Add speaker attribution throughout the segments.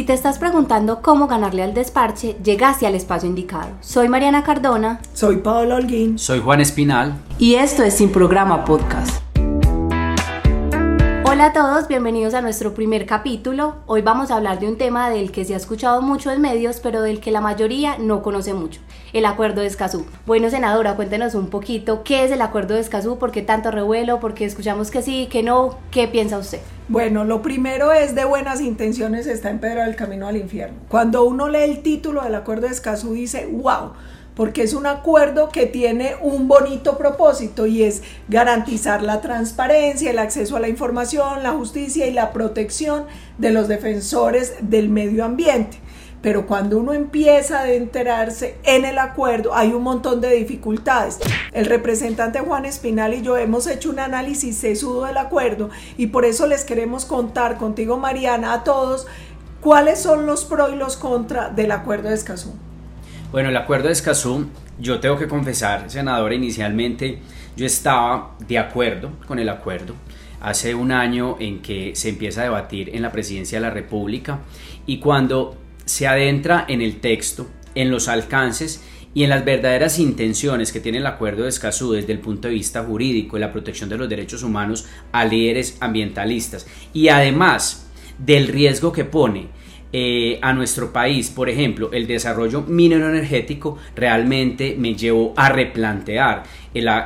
Speaker 1: Si te estás preguntando cómo ganarle al desparche, llegaste al espacio indicado. Soy Mariana Cardona.
Speaker 2: Soy Paola Holguín.
Speaker 3: Soy Juan Espinal.
Speaker 1: Y esto es Sin Programa Podcast. Hola a todos, bienvenidos a nuestro primer capítulo. Hoy vamos a hablar de un tema del que se ha escuchado mucho en medios, pero del que la mayoría no conoce mucho, el Acuerdo de Escazú. Bueno, senadora, cuéntenos un poquito qué es el Acuerdo de Escazú, por qué tanto revuelo, por qué escuchamos que sí, que no, qué piensa usted.
Speaker 2: Bueno, lo primero es de buenas intenciones está en Pedro del Camino al Infierno. Cuando uno lee el título del Acuerdo de Escazú dice, wow, porque es un acuerdo que tiene un bonito propósito y es garantizar la transparencia, el acceso a la información, la justicia y la protección de los defensores del medio ambiente. Pero cuando uno empieza a enterarse en el acuerdo, hay un montón de dificultades. El representante Juan Espinal y yo hemos hecho un análisis sesudo del acuerdo y por eso les queremos contar contigo, Mariana, a todos cuáles son los pros y los contras del acuerdo de Escazú.
Speaker 3: Bueno, el acuerdo de Escazú, yo tengo que confesar, senadora, inicialmente yo estaba de acuerdo con el acuerdo hace un año en que se empieza a debatir en la presidencia de la República y cuando se adentra en el texto, en los alcances y en las verdaderas intenciones que tiene el acuerdo de Escazú desde el punto de vista jurídico y la protección de los derechos humanos a líderes ambientalistas. Y además del riesgo que pone eh, a nuestro país, por ejemplo, el desarrollo minero energético realmente me llevó a replantear la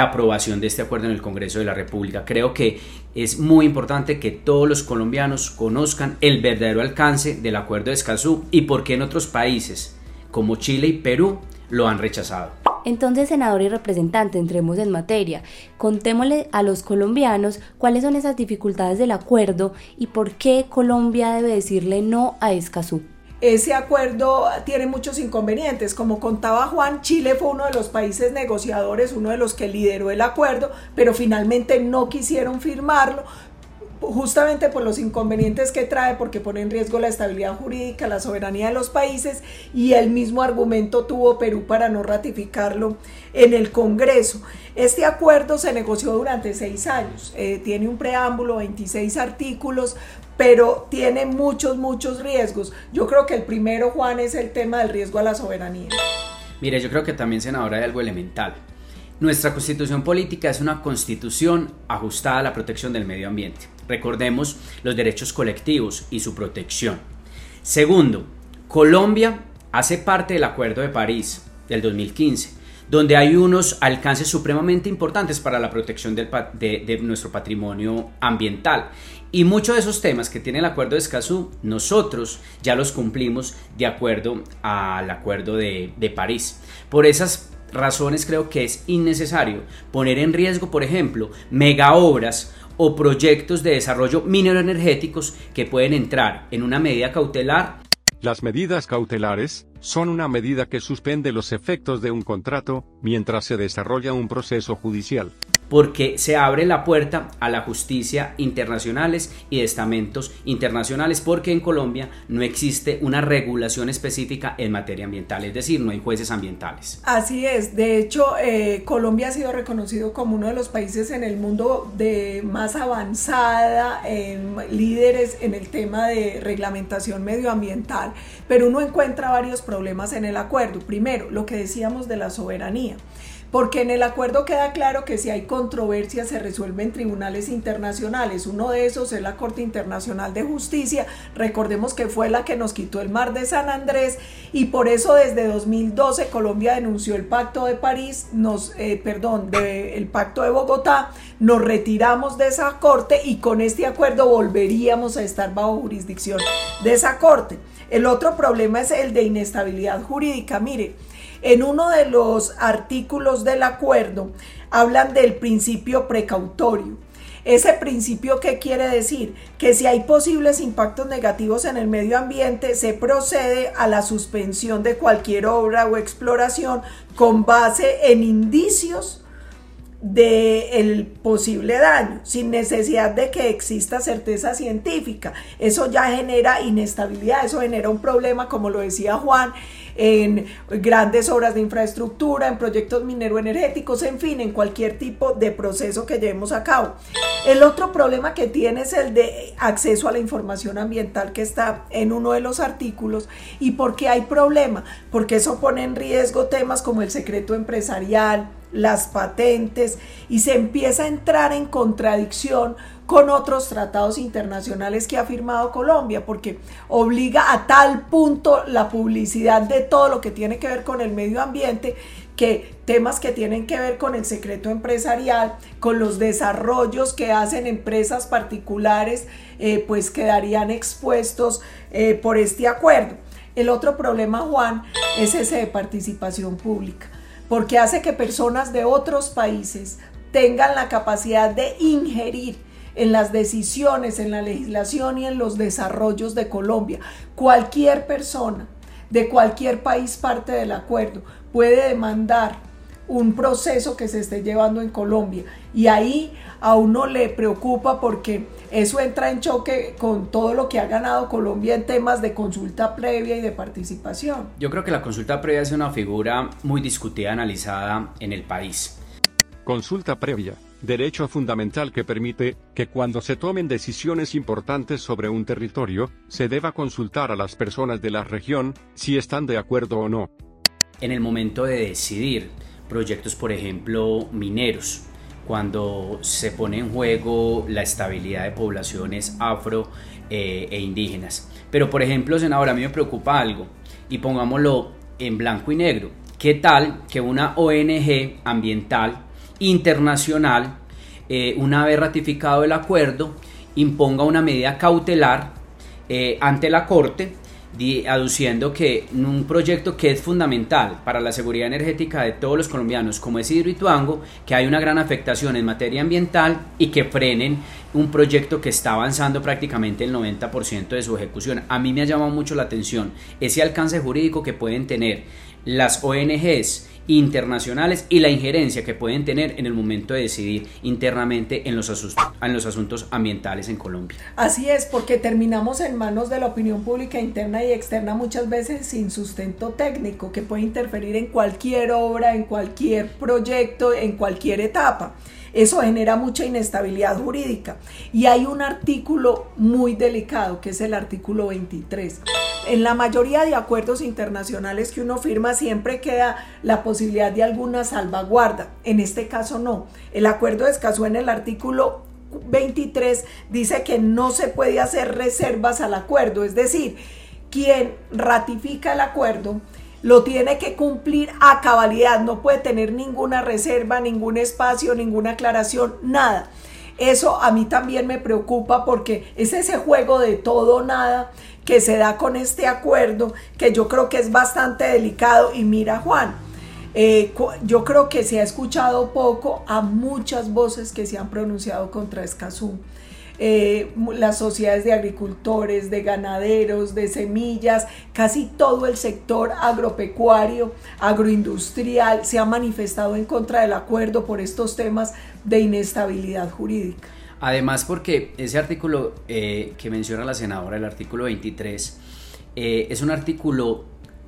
Speaker 3: aprobación de este acuerdo en el Congreso de la República. Creo que es muy importante que todos los colombianos conozcan el verdadero alcance del acuerdo de Escazú y por qué en otros países como Chile y Perú lo han rechazado.
Speaker 1: Entonces, senador y representante, entremos en materia. Contémosle a los colombianos cuáles son esas dificultades del acuerdo y por qué Colombia debe decirle no a Escazú.
Speaker 2: Ese acuerdo tiene muchos inconvenientes. Como contaba Juan, Chile fue uno de los países negociadores, uno de los que lideró el acuerdo, pero finalmente no quisieron firmarlo justamente por los inconvenientes que trae, porque pone en riesgo la estabilidad jurídica, la soberanía de los países, y el mismo argumento tuvo Perú para no ratificarlo en el Congreso. Este acuerdo se negoció durante seis años, eh, tiene un preámbulo, 26 artículos, pero tiene muchos, muchos riesgos. Yo creo que el primero, Juan, es el tema del riesgo a la soberanía.
Speaker 3: Mire, yo creo que también, senadora, hay algo elemental. Nuestra constitución política es una constitución ajustada a la protección del medio ambiente. Recordemos los derechos colectivos y su protección. Segundo, Colombia hace parte del Acuerdo de París del 2015, donde hay unos alcances supremamente importantes para la protección de, nuestro patrimonio ambiental. Y muchos de esos temas que tiene el Acuerdo de Escazú, nosotros ya los cumplimos de acuerdo al Acuerdo de, de París. Por esas razones creo que es innecesario poner en riesgo, por ejemplo, mega obras o proyectos de desarrollo minero energéticos que pueden entrar en una medida cautelar.
Speaker 4: Las medidas cautelares son una medida que suspende los efectos de un contrato mientras se desarrolla un proceso judicial
Speaker 3: porque se abre la puerta a la justicia internacionales y de estamentos internacionales, porque en Colombia no existe una regulación específica en materia ambiental, es decir, no hay jueces ambientales.
Speaker 2: Así es, de hecho, eh, Colombia ha sido reconocido como uno de los países en el mundo de más avanzada, líderes en el tema de reglamentación medioambiental, pero uno encuentra varios problemas en el acuerdo. Primero, lo que decíamos de la soberanía porque en el acuerdo queda claro que si hay controversia se resuelve en tribunales internacionales. Uno de esos es la Corte Internacional de Justicia. Recordemos que fue la que nos quitó el mar de San Andrés y por eso desde 2012 Colombia denunció el Pacto de París, nos, eh, perdón, el Pacto de Bogotá, nos retiramos de esa corte y con este acuerdo volveríamos a estar bajo jurisdicción de esa corte. El otro problema es el de inestabilidad jurídica. Mire, en uno de los artículos del acuerdo hablan del principio precautorio. Ese principio, ¿qué quiere decir? Que si hay posibles impactos negativos en el medio ambiente, se procede a la suspensión de cualquier obra o exploración con base en indicios de el posible daño, sin necesidad de que exista certeza científica. Eso ya genera inestabilidad, eso genera un problema, como lo decía Juan, en grandes obras de infraestructura, en proyectos minero-energéticos, en fin, en cualquier tipo de proceso que llevemos a cabo. El otro problema que tiene es el de acceso a la información ambiental que está en uno de los artículos. ¿Y por qué hay problema? Porque eso pone en riesgo temas como el secreto empresarial, las patentes y se empieza a entrar en contradicción con otros tratados internacionales que ha firmado Colombia, porque obliga a tal punto la publicidad de todo lo que tiene que ver con el medio ambiente que temas que tienen que ver con el secreto empresarial, con los desarrollos que hacen empresas particulares, eh, pues quedarían expuestos eh, por este acuerdo. El otro problema, Juan, es ese de participación pública porque hace que personas de otros países tengan la capacidad de ingerir en las decisiones, en la legislación y en los desarrollos de Colombia. Cualquier persona de cualquier país parte del acuerdo puede demandar un proceso que se esté llevando en Colombia y ahí a uno le preocupa porque eso entra en choque con todo lo que ha ganado Colombia en temas de consulta previa y de participación.
Speaker 3: Yo creo que la consulta previa es una figura muy discutida, analizada en el país.
Speaker 4: Consulta previa, derecho fundamental que permite que cuando se tomen decisiones importantes sobre un territorio, se deba consultar a las personas de la región si están de acuerdo o no.
Speaker 3: En el momento de decidir proyectos, por ejemplo, mineros, cuando se pone en juego la estabilidad de poblaciones afro eh, e indígenas. Pero por ejemplo, senador, a mí me preocupa algo y pongámoslo en blanco y negro. ¿Qué tal que una ONG ambiental internacional, eh, una vez ratificado el acuerdo, imponga una medida cautelar eh, ante la Corte aduciendo que un proyecto que es fundamental para la seguridad energética de todos los colombianos, como es Hidroituango, que hay una gran afectación en materia ambiental y que frenen un proyecto que está avanzando prácticamente el 90% de su ejecución. A mí me ha llamado mucho la atención ese alcance jurídico que pueden tener las ONGs internacionales y la injerencia que pueden tener en el momento de decidir internamente en los, en los asuntos ambientales en Colombia.
Speaker 2: Así es, porque terminamos en manos de la opinión pública interna y externa muchas veces sin sustento técnico que puede interferir en cualquier obra, en cualquier proyecto, en cualquier etapa. Eso genera mucha inestabilidad jurídica. Y hay un artículo muy delicado, que es el artículo 23 en la mayoría de acuerdos internacionales que uno firma siempre queda la posibilidad de alguna salvaguarda. En este caso no. El acuerdo de Escazú en el artículo 23 dice que no se puede hacer reservas al acuerdo, es decir, quien ratifica el acuerdo lo tiene que cumplir a cabalidad, no puede tener ninguna reserva, ningún espacio, ninguna aclaración, nada. Eso a mí también me preocupa porque es ese juego de todo o nada que se da con este acuerdo, que yo creo que es bastante delicado. Y mira, Juan, eh, yo creo que se ha escuchado poco a muchas voces que se han pronunciado contra Escazú. Eh, las sociedades de agricultores, de ganaderos, de semillas, casi todo el sector agropecuario, agroindustrial se ha manifestado en contra del acuerdo por estos temas de inestabilidad jurídica.
Speaker 3: Además, porque ese artículo eh, que menciona la senadora, el artículo 23, eh, es un artículo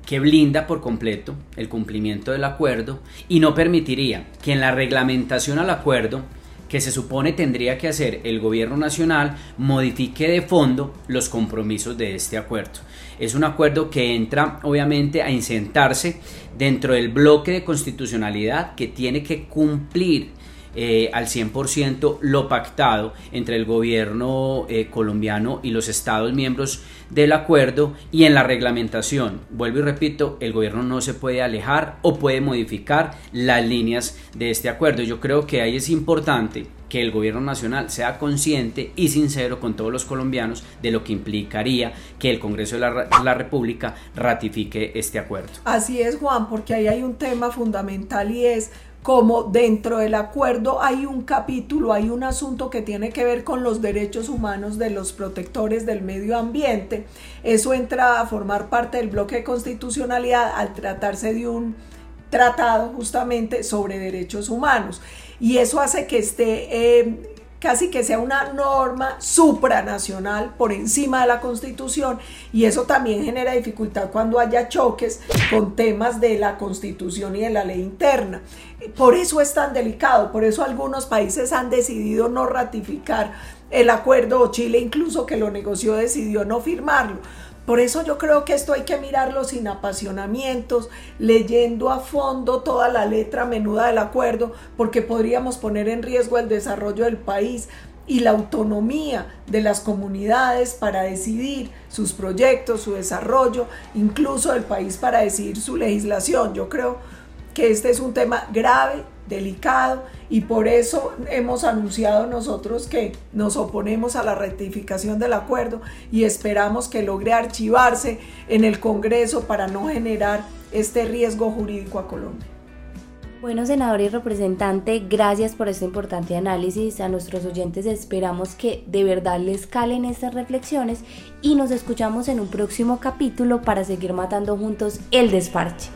Speaker 3: que blinda por completo el cumplimiento del acuerdo y no permitiría que en la reglamentación al acuerdo que se supone tendría que hacer el gobierno nacional modifique de fondo los compromisos de este acuerdo. Es un acuerdo que entra obviamente a insentarse dentro del bloque de constitucionalidad que tiene que cumplir eh, al 100% lo pactado entre el gobierno eh, colombiano y los estados miembros del acuerdo y en la reglamentación. Vuelvo y repito, el gobierno no se puede alejar o puede modificar las líneas de este acuerdo. Yo creo que ahí es importante que el gobierno nacional sea consciente y sincero con todos los colombianos de lo que implicaría que el Congreso de la, la, República ratifique este acuerdo.
Speaker 2: Así es, Juan, porque ahí hay un tema fundamental y es como dentro del acuerdo hay un capítulo, hay un asunto que tiene que ver con los derechos humanos de los protectores del medio ambiente. Eso entra a formar parte del bloque de constitucionalidad al tratarse de un tratado justamente sobre derechos humanos. Y eso hace que esté... Eh, casi que sea una norma supranacional por encima de la constitución y eso también genera dificultad cuando haya choques con temas de la constitución y de la ley interna. Por eso es tan delicado, por eso algunos países han decidido no ratificar el acuerdo, o Chile incluso que lo negoció decidió no firmarlo por eso yo creo que esto hay que mirarlo sin apasionamientos, leyendo a fondo toda la letra menuda del acuerdo, porque podríamos poner en riesgo el desarrollo del país y la autonomía de las comunidades para decidir sus proyectos, su desarrollo, incluso el país para decidir su legislación. Yo creo que este es un tema grave, delicado y por eso hemos anunciado nosotros que nos oponemos a la rectificación del acuerdo y esperamos que logre archivarse en el Congreso para no generar este riesgo jurídico a Colombia.
Speaker 1: Bueno, senador y representante, gracias por este importante análisis. A nuestros oyentes esperamos que de verdad les calen estas reflexiones y nos escuchamos en un próximo capítulo para seguir matando juntos el desparche.